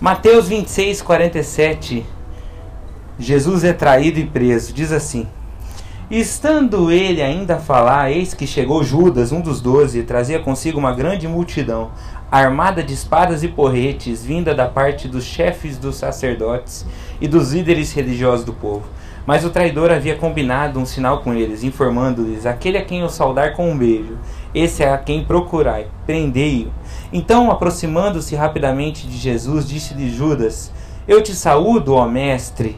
Mateus 26, 47. Jesus é traído e preso. Diz assim: Estando ele ainda a falar, eis que chegou Judas, um dos doze, e trazia consigo uma grande multidão, armada de espadas e porretes, vinda da parte dos chefes dos sacerdotes e dos líderes religiosos do povo. Mas o traidor havia combinado um sinal com eles, informando-lhes: Aquele a quem eu saudar com um beijo, esse é a quem procurai, prendei-o. Então, aproximando-se rapidamente de Jesus, disse-lhe Judas: Eu te saúdo, ó mestre.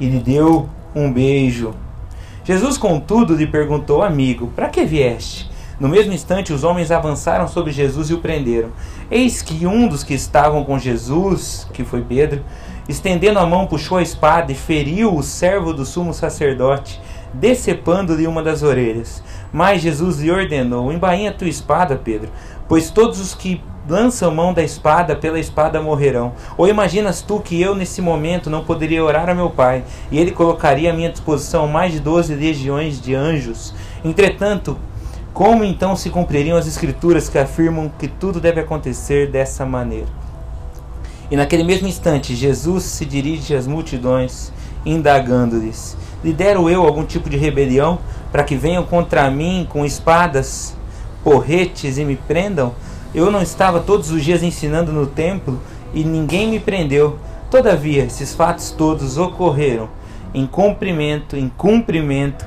E lhe deu um beijo. Jesus, contudo, lhe perguntou: Amigo, para que vieste? No mesmo instante, os homens avançaram sobre Jesus e o prenderam. Eis que um dos que estavam com Jesus, que foi Pedro, estendendo a mão, puxou a espada e feriu o servo do sumo sacerdote, decepando-lhe uma das orelhas. Mas Jesus lhe ordenou: Embainha tua espada, Pedro, pois todos os que lançam mão da espada, pela espada morrerão. Ou imaginas tu que eu, nesse momento, não poderia orar a meu Pai, e ele colocaria à minha disposição mais de doze legiões de anjos? Entretanto, como então se cumpririam as Escrituras que afirmam que tudo deve acontecer dessa maneira? E naquele mesmo instante, Jesus se dirige às multidões, indagando-lhes: Lidero eu algum tipo de rebelião para que venham contra mim com espadas? porretes e me prendam? Eu não estava todos os dias ensinando no templo e ninguém me prendeu. Todavia, esses fatos todos ocorreram em cumprimento, em cumprimento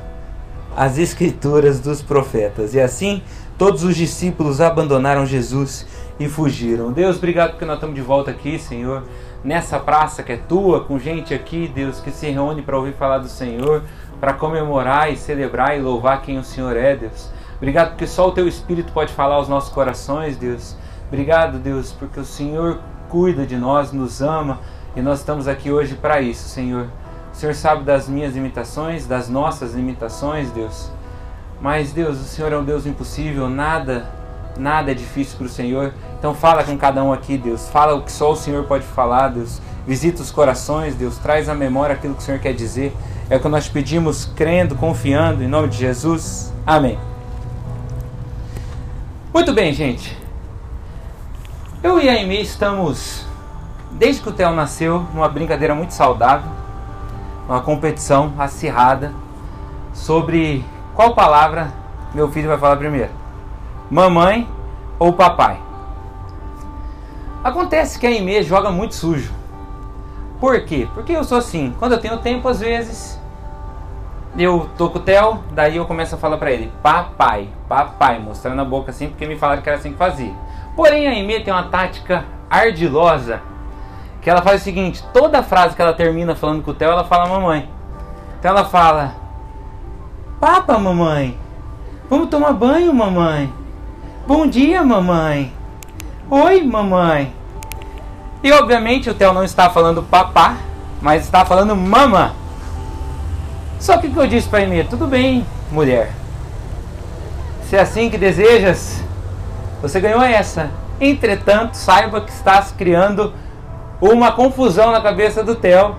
às escrituras dos profetas. E assim, todos os discípulos abandonaram Jesus e fugiram. Deus, obrigado porque nós estamos de volta aqui, Senhor, nessa praça que é tua, com gente aqui, Deus, que se reúne para ouvir falar do Senhor, para comemorar e celebrar e louvar quem o Senhor é, Deus. Obrigado porque só o teu Espírito pode falar aos nossos corações, Deus. Obrigado, Deus, porque o Senhor cuida de nós, nos ama e nós estamos aqui hoje para isso, Senhor. O Senhor sabe das minhas limitações, das nossas limitações, Deus. Mas, Deus, o Senhor é um Deus impossível, nada, nada é difícil para o Senhor. Então, fala com cada um aqui, Deus. Fala o que só o Senhor pode falar, Deus. Visita os corações, Deus. Traz à memória aquilo que o Senhor quer dizer. É o que nós pedimos, crendo, confiando, em nome de Jesus. Amém. Muito bem, gente. Eu e a Amy estamos, desde que o Theo nasceu, numa brincadeira muito saudável, uma competição acirrada sobre qual palavra meu filho vai falar primeiro: mamãe ou papai. Acontece que a Amy joga muito sujo. Por quê? Porque eu sou assim. Quando eu tenho tempo, às vezes, eu tô com o Theo, daí eu começo a falar pra ele, papai, papai, mostrando a boca assim, porque me falaram que era assim que fazia. Porém, a Emê tem uma tática ardilosa, que ela faz o seguinte, toda frase que ela termina falando com o Theo, ela fala mamãe. Então ela fala, papa, mamãe, vamos tomar banho, mamãe. Bom dia, mamãe. Oi, mamãe. E obviamente o Theo não está falando papá, mas está falando mama. Só que o que eu disse para ele, tudo bem, mulher. Se é assim que desejas, você ganhou essa. Entretanto, saiba que estás criando uma confusão na cabeça do Theo,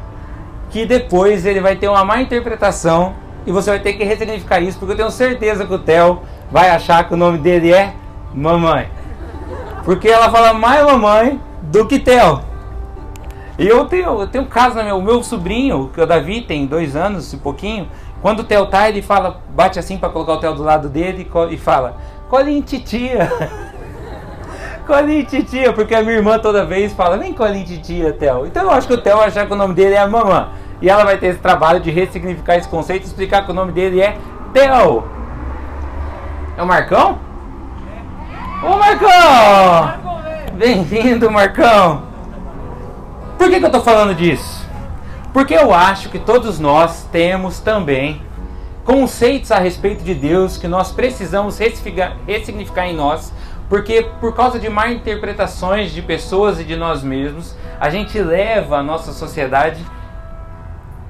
que depois ele vai ter uma má interpretação e você vai ter que ressignificar isso, porque eu tenho certeza que o Theo vai achar que o nome dele é mamãe. Porque ela fala mais mamãe do que Theo. E eu tenho, eu tenho um caso, né, meu, meu sobrinho, que é o Davi, tem dois anos e pouquinho. Quando o Theo tá, ele fala, bate assim para colocar o Theo do lado dele e fala: Colinho titia. Colinho titia, porque a minha irmã toda vez fala: Vem colinho titia, Theo. Então eu acho que o Theo achar que o nome dele é a mamã. E ela vai ter esse trabalho de ressignificar esse conceito e explicar que o nome dele é Theo. É o Marcão? Ô Marcão! Bem-vindo, Marcão! Por que, que eu estou falando disso? Porque eu acho que todos nós temos também conceitos a respeito de Deus que nós precisamos ressignificar em nós, porque por causa de má interpretações de pessoas e de nós mesmos, a gente leva a nossa sociedade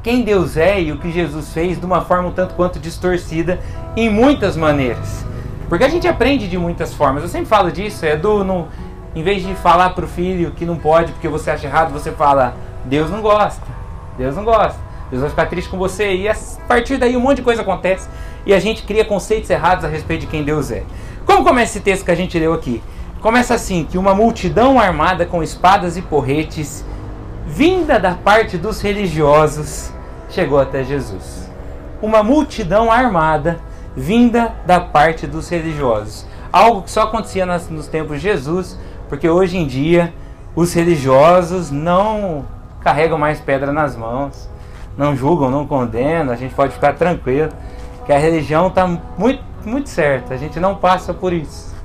quem Deus é e o que Jesus fez de uma forma um tanto quanto distorcida em muitas maneiras. Porque a gente aprende de muitas formas. Eu sempre falo disso, é do no, em vez de falar para o filho que não pode porque você acha errado, você fala: Deus não gosta, Deus não gosta. Deus vai ficar triste com você. E a partir daí um monte de coisa acontece e a gente cria conceitos errados a respeito de quem Deus é. Como começa esse texto que a gente leu aqui? Começa assim: que uma multidão armada com espadas e porretes, vinda da parte dos religiosos, chegou até Jesus. Uma multidão armada, vinda da parte dos religiosos. Algo que só acontecia nas, nos tempos de Jesus, porque hoje em dia os religiosos não carregam mais pedra nas mãos, não julgam, não condenam, a gente pode ficar tranquilo, que a religião está muito, muito certa, a gente não passa por isso.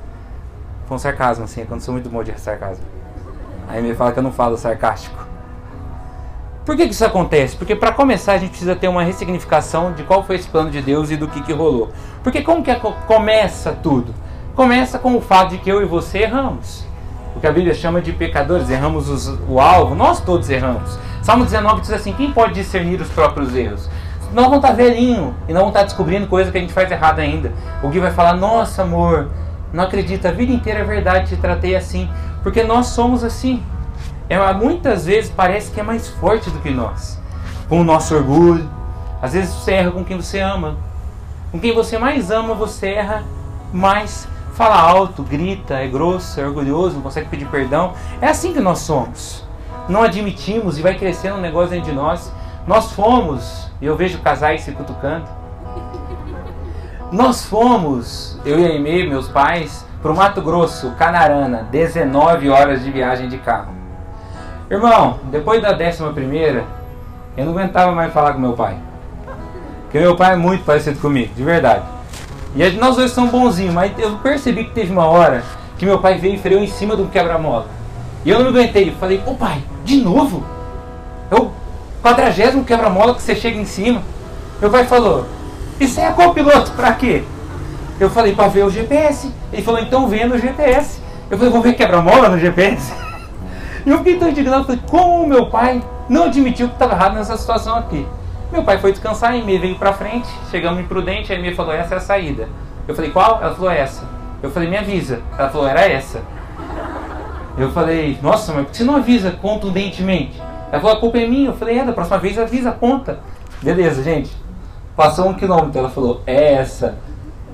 Um sarcasmo, assim, quando sou muito bom de sarcasmo. Aí me fala que eu não falo sarcástico. Por que, que isso acontece? Porque para começar a gente precisa ter uma ressignificação de qual foi esse plano de Deus e do que, que rolou. Porque como que começa tudo? Começa com o fato de que eu e você erramos. O que a Bíblia chama de pecadores, erramos os, o alvo, nós todos erramos. Salmo 19 diz assim: quem pode discernir os próprios erros? Nós vamos estar tá velhinho e não vamos estar tá descobrindo coisa que a gente faz errado ainda. O Gui vai falar: Nossa, amor, não acredita, a vida inteira é verdade, te tratei assim. Porque nós somos assim. É, muitas vezes parece que é mais forte do que nós. Com o nosso orgulho. Às vezes você erra com quem você ama. Com quem você mais ama, você erra mais. Fala alto, grita, é grosso, é orgulhoso, não consegue pedir perdão. É assim que nós somos. Não admitimos e vai crescendo um negócio dentro de nós. Nós fomos, e eu vejo casais se cutucando. Nós fomos, eu e a Aimee, meus pais, para o Mato Grosso, Canarana, 19 horas de viagem de carro. Irmão, depois da décima primeira, eu não aguentava mais falar com meu pai. Porque meu pai é muito parecido comigo, de verdade. E nós dois somos bonzinhos, mas eu percebi que teve uma hora que meu pai veio e freou em cima do quebra-mola. E eu não aguentei. Falei, ô pai, de novo? É o quadragésimo quebra-mola que você chega em cima. Meu pai falou, isso é copiloto, pra quê? Eu falei, pra ver o GPS. Ele falou, então vendo o GPS. Eu falei, vou ver quebra-mola no GPS? E eu fiquei tão indignado, falei, como meu pai não admitiu que estava errado nessa situação aqui? Meu pai foi descansar, a Emê veio pra frente, chegamos imprudente, a Emê falou, essa é a saída. Eu falei, qual? Ela falou, essa. Eu falei, me avisa. Ela falou, era essa. Eu falei, nossa, mas por que você não avisa contundentemente? Ela falou, a culpa é minha. Eu falei, é, da próxima vez avisa, conta. Beleza, gente. Passou um quilômetro, ela falou, é essa.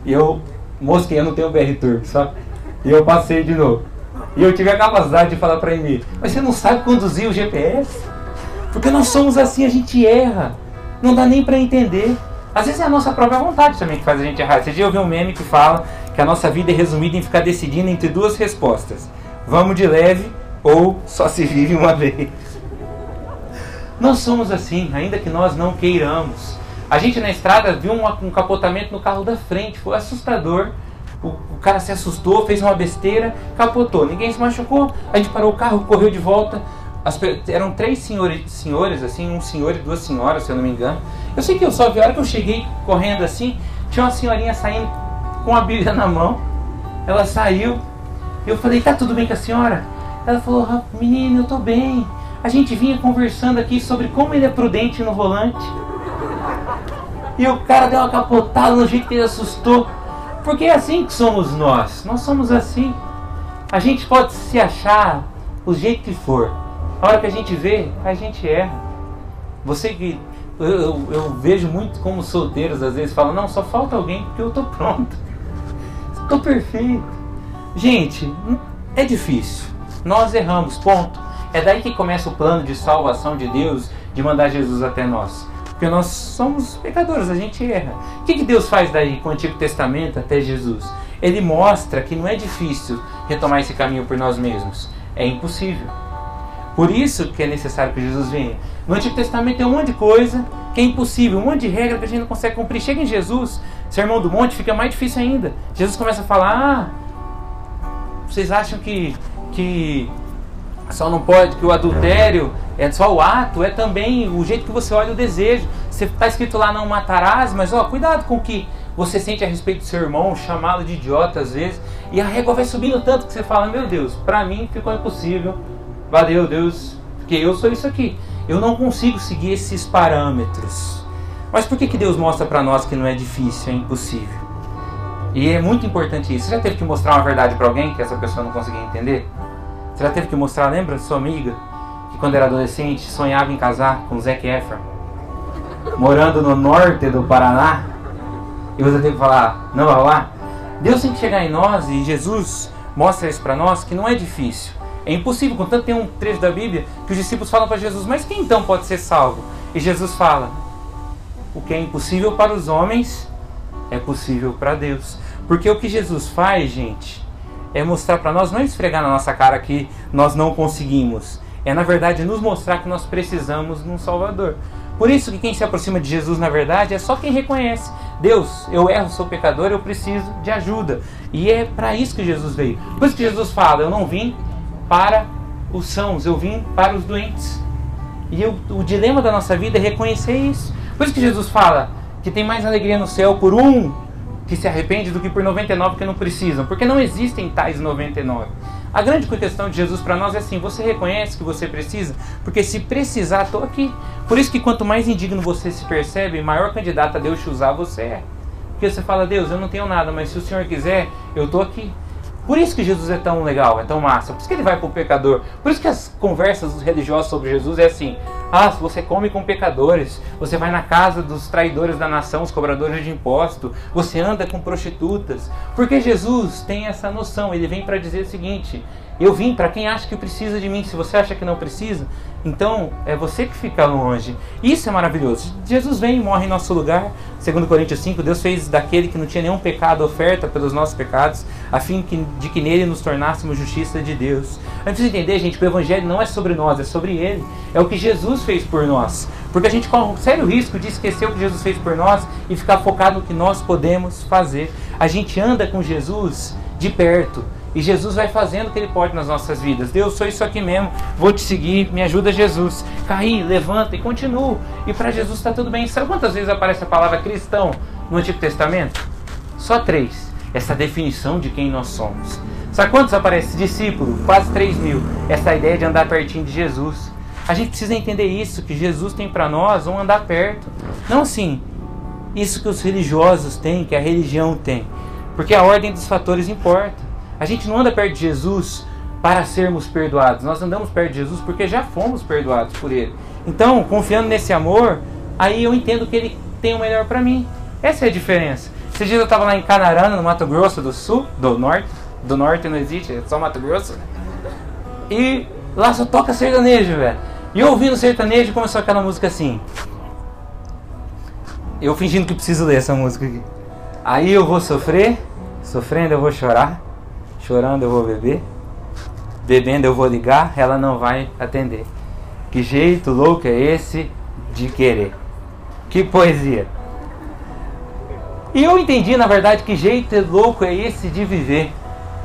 E eu mosquei, eu não tenho BR Turbo, sabe? E eu passei de novo. E eu tive a capacidade de falar para ele, mas você não sabe conduzir o GPS? Porque nós somos assim, a gente erra. Não dá nem para entender. Às vezes é a nossa própria vontade também que faz a gente errar. Esse dia eu vi um meme que fala que a nossa vida é resumida em ficar decidindo entre duas respostas. Vamos de leve ou só se vive uma vez. Nós somos assim, ainda que nós não queiramos. A gente na estrada viu um capotamento no carro da frente, foi assustador. O, o, cara se assustou, fez uma besteira, capotou. Ninguém se machucou. A gente parou o carro, correu de volta. As, eram três senhores, senhores, assim, um senhor e duas senhoras, se eu não me engano. Eu sei que eu só vi a hora que eu cheguei correndo assim, tinha uma senhorinha saindo com a Bíblia na mão. Ela saiu. Eu falei, tá tudo bem com a senhora? Ela falou, menino, eu tô bem. A gente vinha conversando aqui sobre como ele é prudente no volante. E o cara deu uma capotada no jeito que ele assustou. Porque é assim que somos nós. Nós somos assim. A gente pode se achar o jeito que for. A hora que a gente vê, a gente erra. Você que. Eu, eu, vejo muito como solteiros às vezes falam: Não, só falta alguém porque eu tô pronto. Estou perfeito. Gente, é difícil. Nós erramos, ponto. É daí que começa o plano de salvação de Deus de mandar Jesus até nós. Porque nós somos pecadores, a gente erra. O que, que Deus faz daí com o Antigo Testamento até Jesus? Ele mostra que não é difícil retomar esse caminho por nós mesmos. É impossível. Por isso que é necessário que Jesus venha. No Antigo Testamento tem um monte de coisa que é impossível, um monte de regra que a gente não consegue cumprir. Chega em Jesus, Sermão do Monte, fica mais difícil ainda. Jesus começa a falar: ah, vocês acham que, que só não pode, que o adultério é só o ato, é também o jeito que você olha o desejo. Você está escrito lá não matarás, mas ó, cuidado com o que você sente a respeito do seu irmão, chamá-lo de idiota às vezes, e a régua vai subindo tanto que você fala, meu Deus, para mim ficou impossível. Valeu, Deus, porque eu sou isso aqui. Eu não consigo seguir esses parâmetros. Mas por que, que Deus mostra para nós que não é difícil, é impossível? E é muito importante isso. Você já teve que mostrar uma verdade para alguém que essa pessoa não conseguia entender? Você já teve que mostrar, lembra sua amiga, que quando era adolescente sonhava em casar com Zac Efron? morando no norte do Paraná, e você tem que falar, não vai lá. Deus tem que chegar em nós e Jesus mostra isso para nós que não é difícil. É impossível, contanto tem um trecho da Bíblia que os discípulos falam para Jesus, mas quem então pode ser salvo? E Jesus fala: o que é impossível para os homens é possível para Deus. Porque o que Jesus faz, gente, é mostrar para nós, não é esfregar na nossa cara que nós não conseguimos. É na verdade nos mostrar que nós precisamos de um Salvador. Por isso que quem se aproxima de Jesus, na verdade, é só quem reconhece. Deus, eu erro, sou pecador, eu preciso de ajuda. E é para isso que Jesus veio. Por isso que Jesus fala, eu não vim para os sãos, eu vim para os doentes. E eu, o dilema da nossa vida é reconhecer isso. Por isso que Jesus fala que tem mais alegria no céu por um que se arrepende do que por 99 que não precisam, porque não existem tais 99. A grande questão de Jesus para nós é assim: você reconhece que você precisa? Porque se precisar, estou aqui. Por isso que quanto mais indigno você se percebe, maior candidato a Deus te usar você é. Porque você fala, Deus, eu não tenho nada, mas se o Senhor quiser, eu estou aqui. Por isso que Jesus é tão legal, é tão massa. Por isso que ele vai para o pecador. Por isso que as conversas dos religiosos sobre Jesus é assim: ah, você come com pecadores, você vai na casa dos traidores da nação, os cobradores de imposto, você anda com prostitutas. Porque Jesus tem essa noção, ele vem para dizer o seguinte: eu vim para quem acha que precisa de mim. Se você acha que não precisa, então é você que fica longe. Isso é maravilhoso. Jesus vem e morre em nosso lugar. Segundo Coríntios 5, Deus fez daquele que não tinha nenhum pecado oferta pelos nossos pecados, a fim de que nele nos tornássemos justiça de Deus. A gente precisa entender, gente, que o evangelho não é sobre nós, é sobre ele. É o que Jesus fez por nós. Porque a gente corre um sério risco de esquecer o que Jesus fez por nós e ficar focado no que nós podemos fazer. A gente anda com Jesus de perto e Jesus vai fazendo o que ele pode nas nossas vidas. Deus, sou isso aqui mesmo, vou te seguir, me ajuda Jesus. Caí, levanta e continuo. E para Jesus está tudo bem. Sabe quantas vezes aparece a palavra cristão no Antigo Testamento? Só três. Essa definição de quem nós somos. Sabe quantos aparece? Discípulo, quase 3 mil. Essa ideia de andar pertinho de Jesus. A gente precisa entender isso, que Jesus tem para nós um andar perto. Não assim, isso que os religiosos têm, que a religião tem. Porque a ordem dos fatores importa. A gente não anda perto de Jesus para sermos perdoados. Nós andamos perto de Jesus porque já fomos perdoados por Ele. Então, confiando nesse amor, aí eu entendo que Ele tem o melhor para mim. Essa é a diferença. Esses dias eu estava lá em Canarana, no Mato Grosso do Sul, do Norte. Do Norte não existe, é só Mato Grosso. E lá só toca sertanejo, velho. E ouvindo sertanejo começou aquela música assim. Eu fingindo que preciso ler essa música aqui. Aí eu vou sofrer, sofrendo eu vou chorar chorando eu vou beber, bebendo eu vou ligar, ela não vai atender. Que jeito louco é esse de querer? Que poesia! E eu entendi, na verdade, que jeito louco é esse de viver.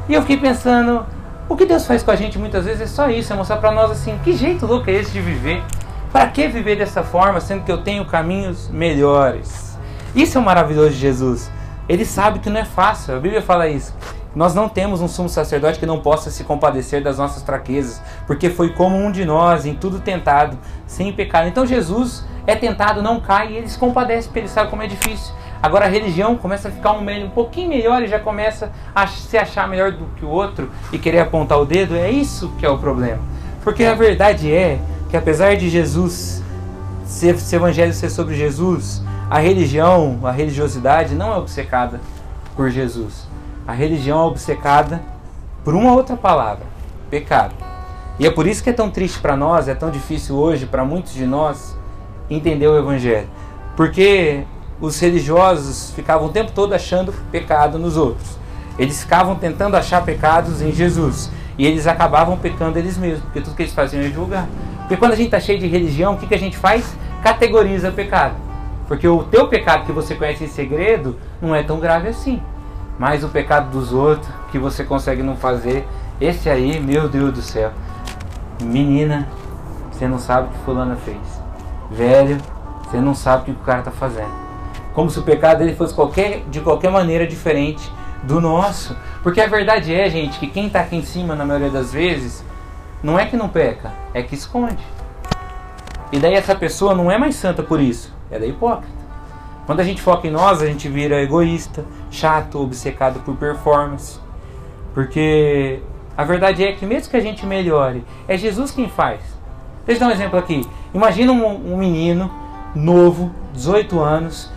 E eu fiquei pensando, o que Deus faz com a gente muitas vezes é só isso, é mostrar para nós assim, que jeito louco é esse de viver? Para que viver dessa forma, sendo que eu tenho caminhos melhores? Isso é o maravilhoso de Jesus. Ele sabe que não é fácil, a Bíblia fala isso. Nós não temos um sumo sacerdote que não possa se compadecer das nossas fraquezas, porque foi como um de nós, em tudo tentado, sem pecado. Então Jesus é tentado, não cai, e ele se compadece, porque ele sabe como é difícil. Agora a religião começa a ficar um, um pouquinho melhor e já começa a se achar melhor do que o outro e querer apontar o dedo. É isso que é o problema. Porque a verdade é que apesar de Jesus, ser, evangelho ser sobre Jesus, a religião, a religiosidade não é obcecada por Jesus. A religião é obcecada por uma outra palavra: pecado. E é por isso que é tão triste para nós, é tão difícil hoje para muitos de nós entender o Evangelho. Porque os religiosos ficavam o tempo todo achando pecado nos outros. Eles ficavam tentando achar pecados em Jesus. E eles acabavam pecando eles mesmos, porque tudo que eles faziam é julgar. Porque quando a gente está cheio de religião, o que, que a gente faz? Categoriza pecado. Porque o teu pecado que você conhece em segredo não é tão grave assim. Mas o pecado dos outros que você consegue não fazer, esse aí, meu Deus do céu. Menina, você não sabe o que fulana fez. Velho, você não sabe o que o cara está fazendo. Como se o pecado dele fosse qualquer, de qualquer maneira diferente do nosso. Porque a verdade é, gente, que quem está aqui em cima, na maioria das vezes, não é que não peca, é que esconde. E daí essa pessoa não é mais santa por isso, ela é hipócrita. Quando a gente foca em nós, a gente vira egoísta, chato, obcecado por performance. Porque a verdade é que mesmo que a gente melhore, é Jesus quem faz. Deixa eu dar um exemplo aqui. Imagina um, um menino novo, 18 anos,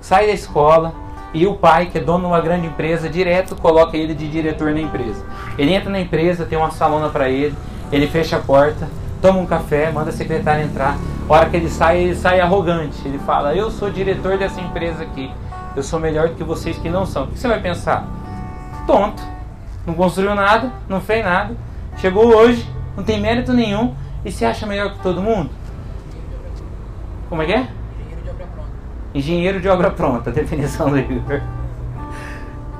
sai da escola e o pai, que é dono de uma grande empresa, direto coloca ele de diretor na empresa. Ele entra na empresa, tem uma salona para ele, ele fecha a porta, toma um café, manda a secretária entrar. A hora que ele sai, ele sai arrogante. Ele fala: Eu sou diretor dessa empresa aqui. Eu sou melhor do que vocês que não são. O que você vai pensar? Tonto. Não construiu nada, não fez nada. Chegou hoje, não tem mérito nenhum e se acha melhor que todo mundo? Como é que é? Engenheiro de obra pronta, a definição do Igor.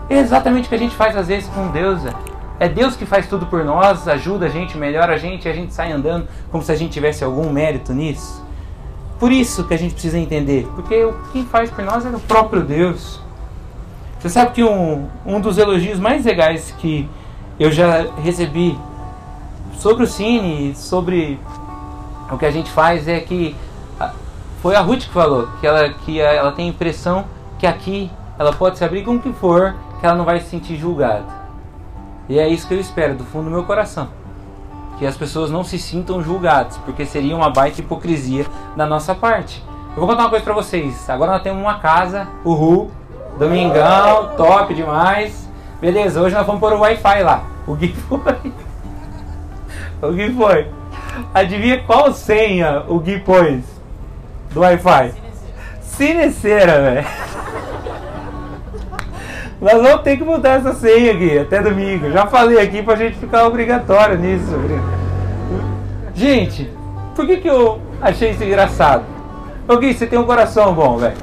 É exatamente o que a gente faz às vezes com Deus. É Deus que faz tudo por nós, ajuda a gente, melhora a gente, e a gente sai andando como se a gente tivesse algum mérito nisso. Por isso que a gente precisa entender, porque quem faz por nós é o próprio Deus. Você sabe que um, um dos elogios mais legais que eu já recebi sobre o Cine, sobre o que a gente faz, é que foi a Ruth que falou que ela, que ela tem a impressão que aqui ela pode se abrir com o que for, que ela não vai se sentir julgada. E é isso que eu espero do fundo do meu coração. Que as pessoas não se sintam julgadas, porque seria uma baita hipocrisia da nossa parte. Eu vou contar uma coisa pra vocês. Agora nós temos uma casa, uhul, domingão, top demais. Beleza, hoje nós vamos pôr o Wi-Fi lá. O que foi? O que foi? Adivinha qual senha o Gui pôs? do Wi-Fi? Cineceira, velho. Nós vamos ter que mudar essa senha aqui até domingo. Já falei aqui pra gente ficar obrigatório nisso. Gente, por que, que eu achei isso engraçado? Ô Gui, você tem um coração bom, velho.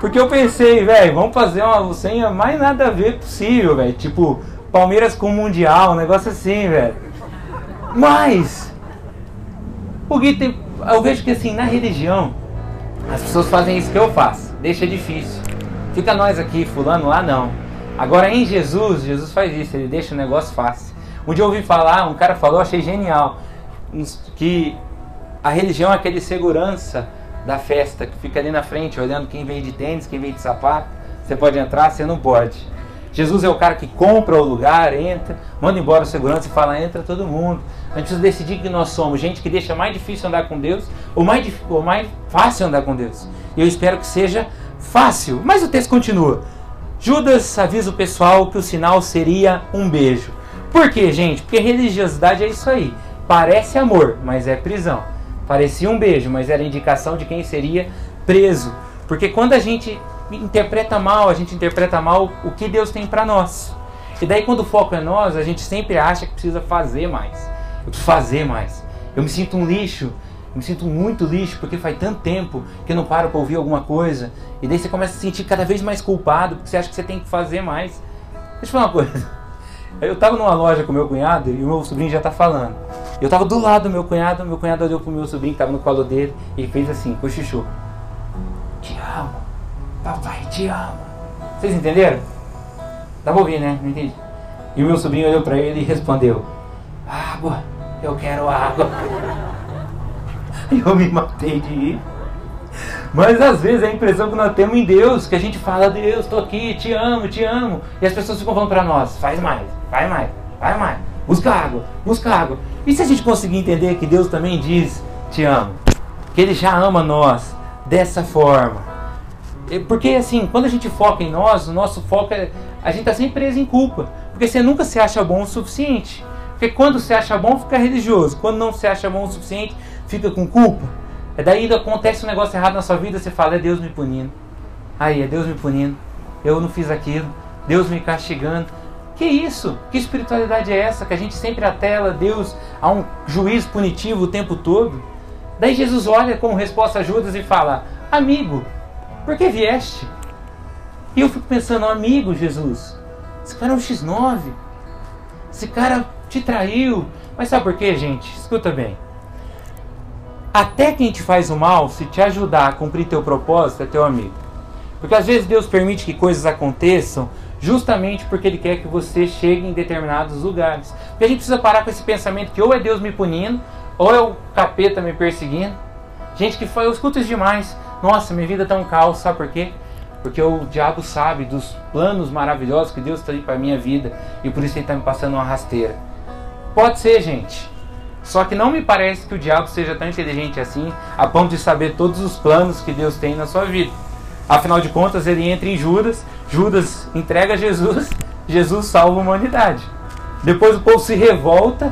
Porque eu pensei, velho, vamos fazer uma senha mais nada a ver possível, velho. Tipo, Palmeiras com Mundial, um negócio assim, velho. Mas, o Gui tem. Eu vejo que assim, na religião, as pessoas fazem isso que eu faço. Deixa difícil. Fica nós aqui, fulano lá não. Agora em Jesus, Jesus faz isso, ele deixa o negócio fácil. Um dia eu ouvi falar, um cara falou, achei genial, que a religião é aquele segurança da festa que fica ali na frente olhando quem vem de tênis, quem vem de sapato. Você pode entrar, você não pode. Jesus é o cara que compra o lugar, entra, manda embora o segurança e fala: entra todo mundo. A gente precisa decidir que nós somos gente que deixa mais difícil andar com Deus ou mais, ou mais fácil andar com Deus. E eu espero que seja fácil. Mas o texto continua. Judas avisa o pessoal que o sinal seria um beijo. Por quê, gente? Porque religiosidade é isso aí. Parece amor, mas é prisão. Parecia um beijo, mas era indicação de quem seria preso. Porque quando a gente interpreta mal, a gente interpreta mal o que Deus tem para nós. E daí quando o foco é nós, a gente sempre acha que precisa fazer mais. Eu preciso fazer mais. Eu me sinto um lixo, me sinto muito lixo porque faz tanto tempo que eu não paro para ouvir alguma coisa. E daí você começa a se sentir cada vez mais culpado porque você acha que você tem que fazer mais. Deixa eu falar uma coisa. Eu tava numa loja com meu cunhado e o meu sobrinho já tá falando. Eu tava do lado do meu cunhado, meu cunhado olhou pro meu sobrinho que tava no colo dele e fez assim, cochichou. Te amo. Papai te ama. Vocês entenderam? Dá pra ouvir, né? Não entendi. E o meu sobrinho olhou para ele e respondeu: Água, eu quero água. Eu me matei de rir. Mas às vezes é a impressão que nós temos em Deus, que a gente fala, Deus, estou aqui, te amo, te amo. E as pessoas ficam falando para nós, faz mais, vai mais, vai mais, busca água, busca água. E se a gente conseguir entender que Deus também diz, te amo, que Ele já ama nós dessa forma, porque assim, quando a gente foca em nós, o nosso foco é. A gente está sempre preso em culpa. Porque você nunca se acha bom o suficiente. Porque quando se acha bom, fica religioso. Quando não se acha bom o suficiente, fica com culpa. É daí que acontece um negócio errado na sua vida, você fala, é Deus me punindo. Aí, é Deus me punindo. Eu não fiz aquilo. Deus me castigando. Que isso? Que espiritualidade é essa? Que a gente sempre atela Deus a um juízo punitivo o tempo todo? Daí Jesus olha como resposta a Judas e fala: Amigo, por que vieste? E eu fico pensando, amigo Jesus, esse cara é um X9. Esse cara te traiu. Mas sabe por quê, gente? Escuta bem. Até quem te faz o mal, se te ajudar a cumprir teu propósito, é teu amigo. Porque às vezes Deus permite que coisas aconteçam justamente porque Ele quer que você chegue em determinados lugares. Porque a gente precisa parar com esse pensamento que ou é Deus me punindo, ou é o capeta me perseguindo. Gente que foi, eu escuto isso demais. Nossa, minha vida tá um caos, sabe por quê? Porque o diabo sabe dos planos maravilhosos que Deus tem para minha vida e por isso ele está me passando uma rasteira. Pode ser, gente. Só que não me parece que o diabo seja tão inteligente assim, a ponto de saber todos os planos que Deus tem na sua vida. Afinal de contas, ele entra em Judas, Judas entrega Jesus, Jesus salva a humanidade. Depois o povo se revolta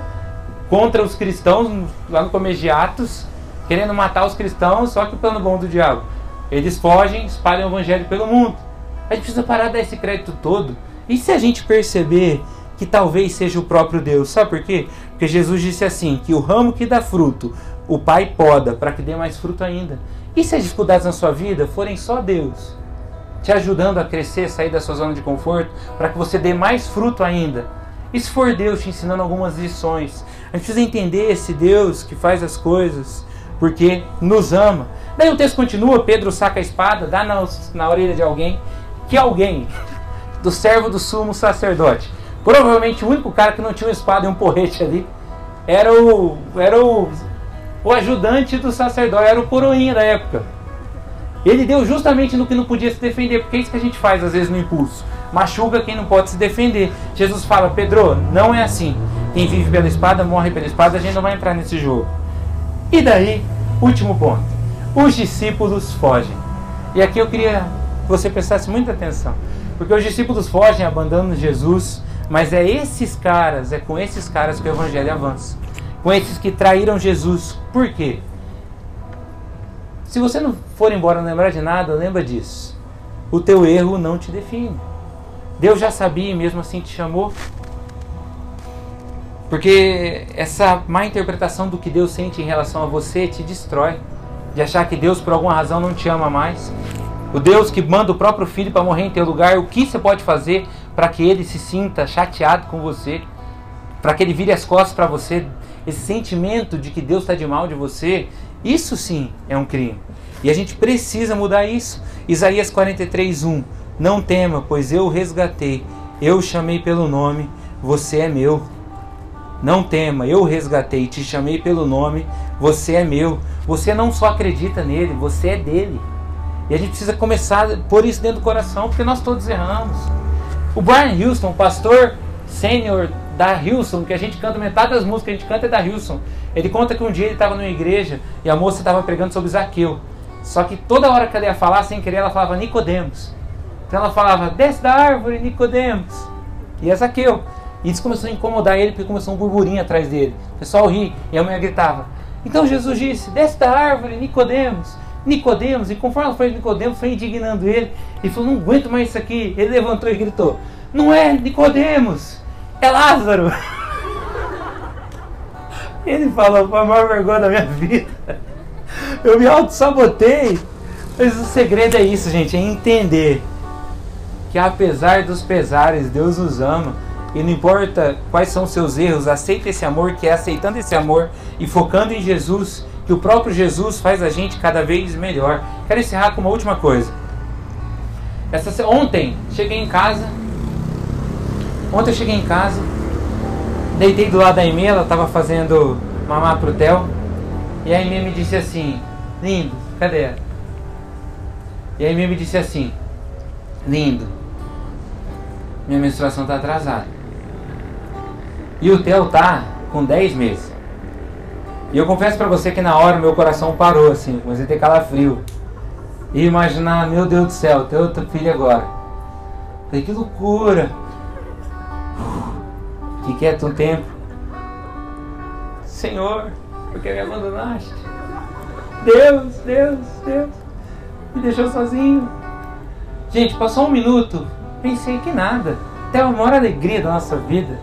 contra os cristãos lá no começo de Atos, querendo matar os cristãos, só que o plano bom do diabo. Eles fogem, espalham o evangelho pelo mundo. A gente precisa parar de dar esse crédito todo. E se a gente perceber que talvez seja o próprio Deus? Sabe por quê? Porque Jesus disse assim: que o ramo que dá fruto, o Pai poda para que dê mais fruto ainda. E se as dificuldades na sua vida forem só Deus te ajudando a crescer, sair da sua zona de conforto, para que você dê mais fruto ainda? E se for Deus te ensinando algumas lições? A gente precisa entender esse Deus que faz as coisas porque nos ama. Daí o texto continua, Pedro saca a espada, dá na, na orelha de alguém, que alguém, do servo do sumo sacerdote. Provavelmente o único cara que não tinha uma espada e um porrete ali era o, era o, o ajudante do sacerdote, era o coroinha da época. Ele deu justamente no que não podia se defender, porque é isso que a gente faz às vezes no impulso. Machuca quem não pode se defender. Jesus fala, Pedro, não é assim. Quem vive pela espada morre pela espada, a gente não vai entrar nesse jogo. E daí, último ponto. Os discípulos fogem. E aqui eu queria que você prestasse muita atenção. Porque os discípulos fogem, abandonam Jesus, mas é esses caras, é com esses caras que o evangelho avança. Com esses que traíram Jesus. Por quê? Se você não for embora não lembrar de nada, lembra disso. O teu erro não te define. Deus já sabia e mesmo assim te chamou. Porque essa má interpretação do que Deus sente em relação a você te destrói. De achar que Deus por alguma razão não te ama mais. O Deus que manda o próprio filho para morrer em teu lugar, o que você pode fazer para que ele se sinta chateado com você? Para que ele vire as costas para você? Esse sentimento de que Deus está de mal de você, isso sim é um crime. E a gente precisa mudar isso. Isaías 43, 1. Não tema, pois eu o resgatei. Eu o chamei pelo nome, você é meu. Não tema, eu o resgatei, te chamei pelo nome, você é meu. Você não só acredita nele, você é dele. E a gente precisa começar a pôr isso dentro do coração, porque nós todos erramos. O Brian Houston, pastor sênior da Houston, que a gente canta, metade das músicas que a gente canta é da Houston. Ele conta que um dia ele estava numa igreja e a moça estava pregando sobre Zaqueu. Só que toda hora que ela ia falar, sem querer, ela falava Nicodemos. Então ela falava, desce da árvore, Nicodemos. E é Zaqueu. E isso começou a incomodar ele, porque começou um burburinho atrás dele. O pessoal ri, e a mulher gritava. Então Jesus disse, desce da árvore, Nicodemos. Nicodemos, e conforme foi Nicodemos, foi indignando ele. Ele falou, não aguento mais isso aqui. Ele levantou e gritou, não é Nicodemos, é Lázaro. Ele falou, foi a maior vergonha da minha vida. Eu me auto-sabotei. Mas o segredo é isso, gente, é entender que apesar dos pesares, Deus nos ama. E não importa quais são seus erros, aceita esse amor, que é aceitando esse amor e focando em Jesus, que o próprio Jesus faz a gente cada vez melhor. Quero encerrar com uma última coisa. Essa, ontem cheguei em casa. Ontem cheguei em casa, deitei do lado da Emê, ela estava fazendo mamar pro Theo. E a Emê me disse assim: Lindo, cadê ela? E a Emê me disse assim: Lindo, minha menstruação está atrasada. E o Theo tá com 10 meses. E eu confesso para você que na hora meu coração parou assim, comecei a ter calafrio. E imaginar, meu Deus do céu, ter outra filha agora. Falei, que loucura! Que quieto um tempo. Senhor, por que me abandonaste? Deus, Deus, Deus, me deixou sozinho. Gente, passou um minuto, pensei que nada. Até a maior alegria da nossa vida.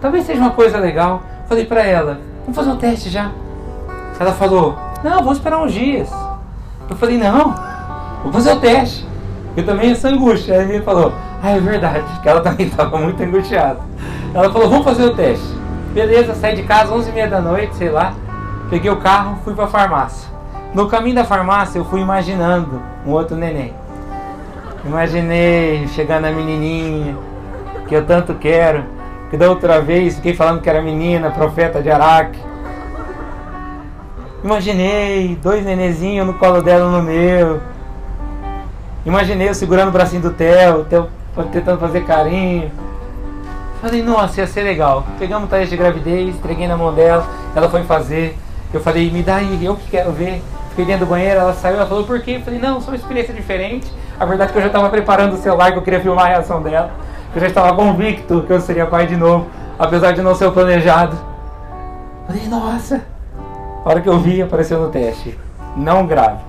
Talvez seja uma coisa legal. Falei para ela, vamos fazer um teste já. Ela falou, não, vamos esperar uns dias. Eu falei, não, vou fazer o teste. Eu também essa angústia. Aí ele falou, ah, é verdade, que ela também estava muito angustiada. Ela falou, vamos fazer o teste. Beleza, saí de casa 11h30 da noite, sei lá. Peguei o carro, fui para a farmácia. No caminho da farmácia, eu fui imaginando um outro neném. Imaginei chegando a menininha, que eu tanto quero. Que da outra vez fiquei falando que era menina, profeta de Araque. Imaginei dois nenezinhos no colo dela no meu. Imaginei eu segurando o bracinho do Theo, Theo tentando fazer carinho. Falei, nossa, ia ser legal. Pegamos o teste de gravidez, entreguei na mão dela, ela foi fazer. Eu falei, me dá aí, eu que quero ver. Fiquei dentro do banheiro, ela saiu, ela falou, por quê? Eu falei, não, só uma experiência diferente. A verdade é que eu já estava preparando o celular, que eu queria filmar a reação dela. Eu já estava convicto que eu seria pai de novo, apesar de não ser planejado. Falei, nossa. A hora que eu vi, apareceu no teste. Não grave.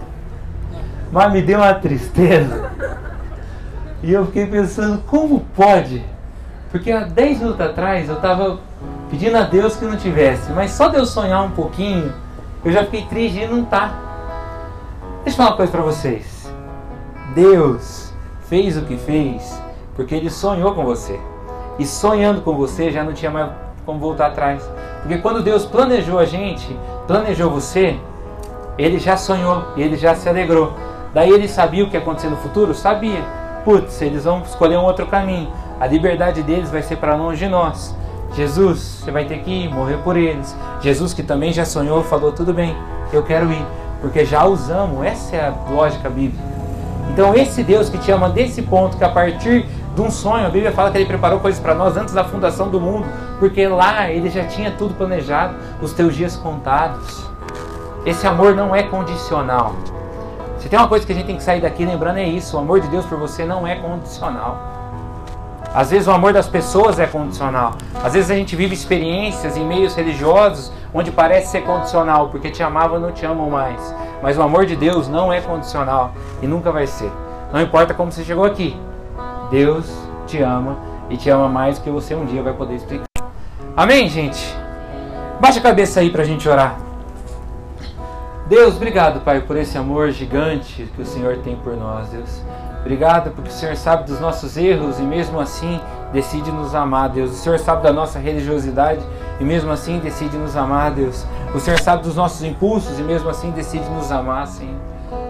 Mas me deu uma tristeza. E eu fiquei pensando, como pode? Porque há 10 minutos atrás eu estava pedindo a Deus que não tivesse. Mas só de eu sonhar um pouquinho, eu já fiquei triste e não tá. Deixa eu falar uma coisa para vocês. Deus fez o que fez porque Ele sonhou com você. E sonhando com você já não tinha mais como voltar atrás. Porque quando Deus planejou a gente, planejou você, Ele já sonhou, Ele já se alegrou. Daí Ele sabia o que ia acontecer no futuro? Sabia. Putz, eles vão escolher um outro caminho. A liberdade deles vai ser para longe de nós. Jesus, você vai ter que ir, morrer por eles. Jesus, que também já sonhou, falou: tudo bem, eu quero ir, porque já os amo. Essa é a lógica bíblica. Então, esse Deus que te ama desse ponto, que a partir de um sonho, a Bíblia fala que ele preparou coisas para nós antes da fundação do mundo, porque lá ele já tinha tudo planejado, os teus dias contados. Esse amor não é condicional. Se tem uma coisa que a gente tem que sair daqui lembrando é isso: o amor de Deus por você não é condicional. Às vezes o amor das pessoas é condicional. Às vezes a gente vive experiências em meios religiosos onde parece ser condicional, porque te amavam não te amam mais. Mas o amor de Deus não é condicional e nunca vai ser. Não importa como você chegou aqui. Deus te ama e te ama mais do que você um dia vai poder explicar. Amém, gente? Baixa a cabeça aí pra gente orar. Deus, obrigado, Pai, por esse amor gigante que o Senhor tem por nós, Deus. Obrigado porque o Senhor sabe dos nossos erros e mesmo assim decide nos amar, Deus. O Senhor sabe da nossa religiosidade e mesmo assim decide nos amar, Deus. O Senhor sabe dos nossos impulsos e mesmo assim decide nos amar, Senhor.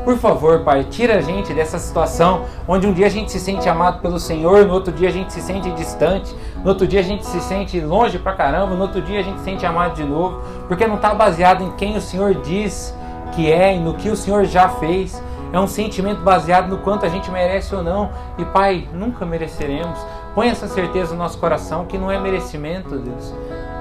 Por favor, Pai, tira a gente dessa situação onde um dia a gente se sente amado pelo Senhor, no outro dia a gente se sente distante, no outro dia a gente se sente longe pra caramba, no outro dia a gente se sente amado de novo, porque não está baseado em quem o Senhor diz que é e no que o Senhor já fez. É um sentimento baseado no quanto a gente merece ou não. E Pai, nunca mereceremos. Põe essa certeza no nosso coração que não é merecimento, Deus.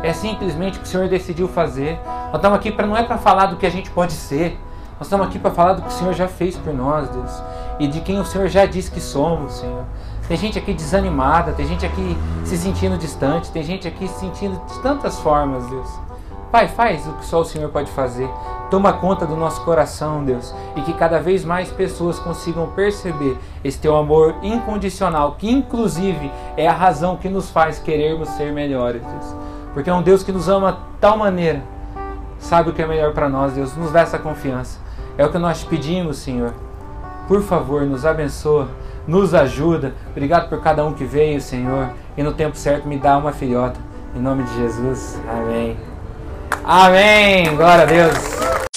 É simplesmente o que o Senhor decidiu fazer. Nós estamos aqui para não é para falar do que a gente pode ser. Nós estamos aqui para falar do que o Senhor já fez por nós, Deus. E de quem o Senhor já disse que somos, Senhor. Tem gente aqui desanimada, tem gente aqui se sentindo distante, tem gente aqui se sentindo de tantas formas, Deus. Pai, faz o que só o Senhor pode fazer. Toma conta do nosso coração, Deus, e que cada vez mais pessoas consigam perceber esse teu amor incondicional, que inclusive é a razão que nos faz querermos ser melhores, Deus. Porque é um Deus que nos ama de tal maneira, sabe o que é melhor para nós, Deus, nos dá essa confiança. É o que nós pedimos, Senhor. Por favor, nos abençoa, nos ajuda. Obrigado por cada um que veio, Senhor, e no tempo certo me dá uma filhota. Em nome de Jesus. Amém. Amém. Glória a Deus.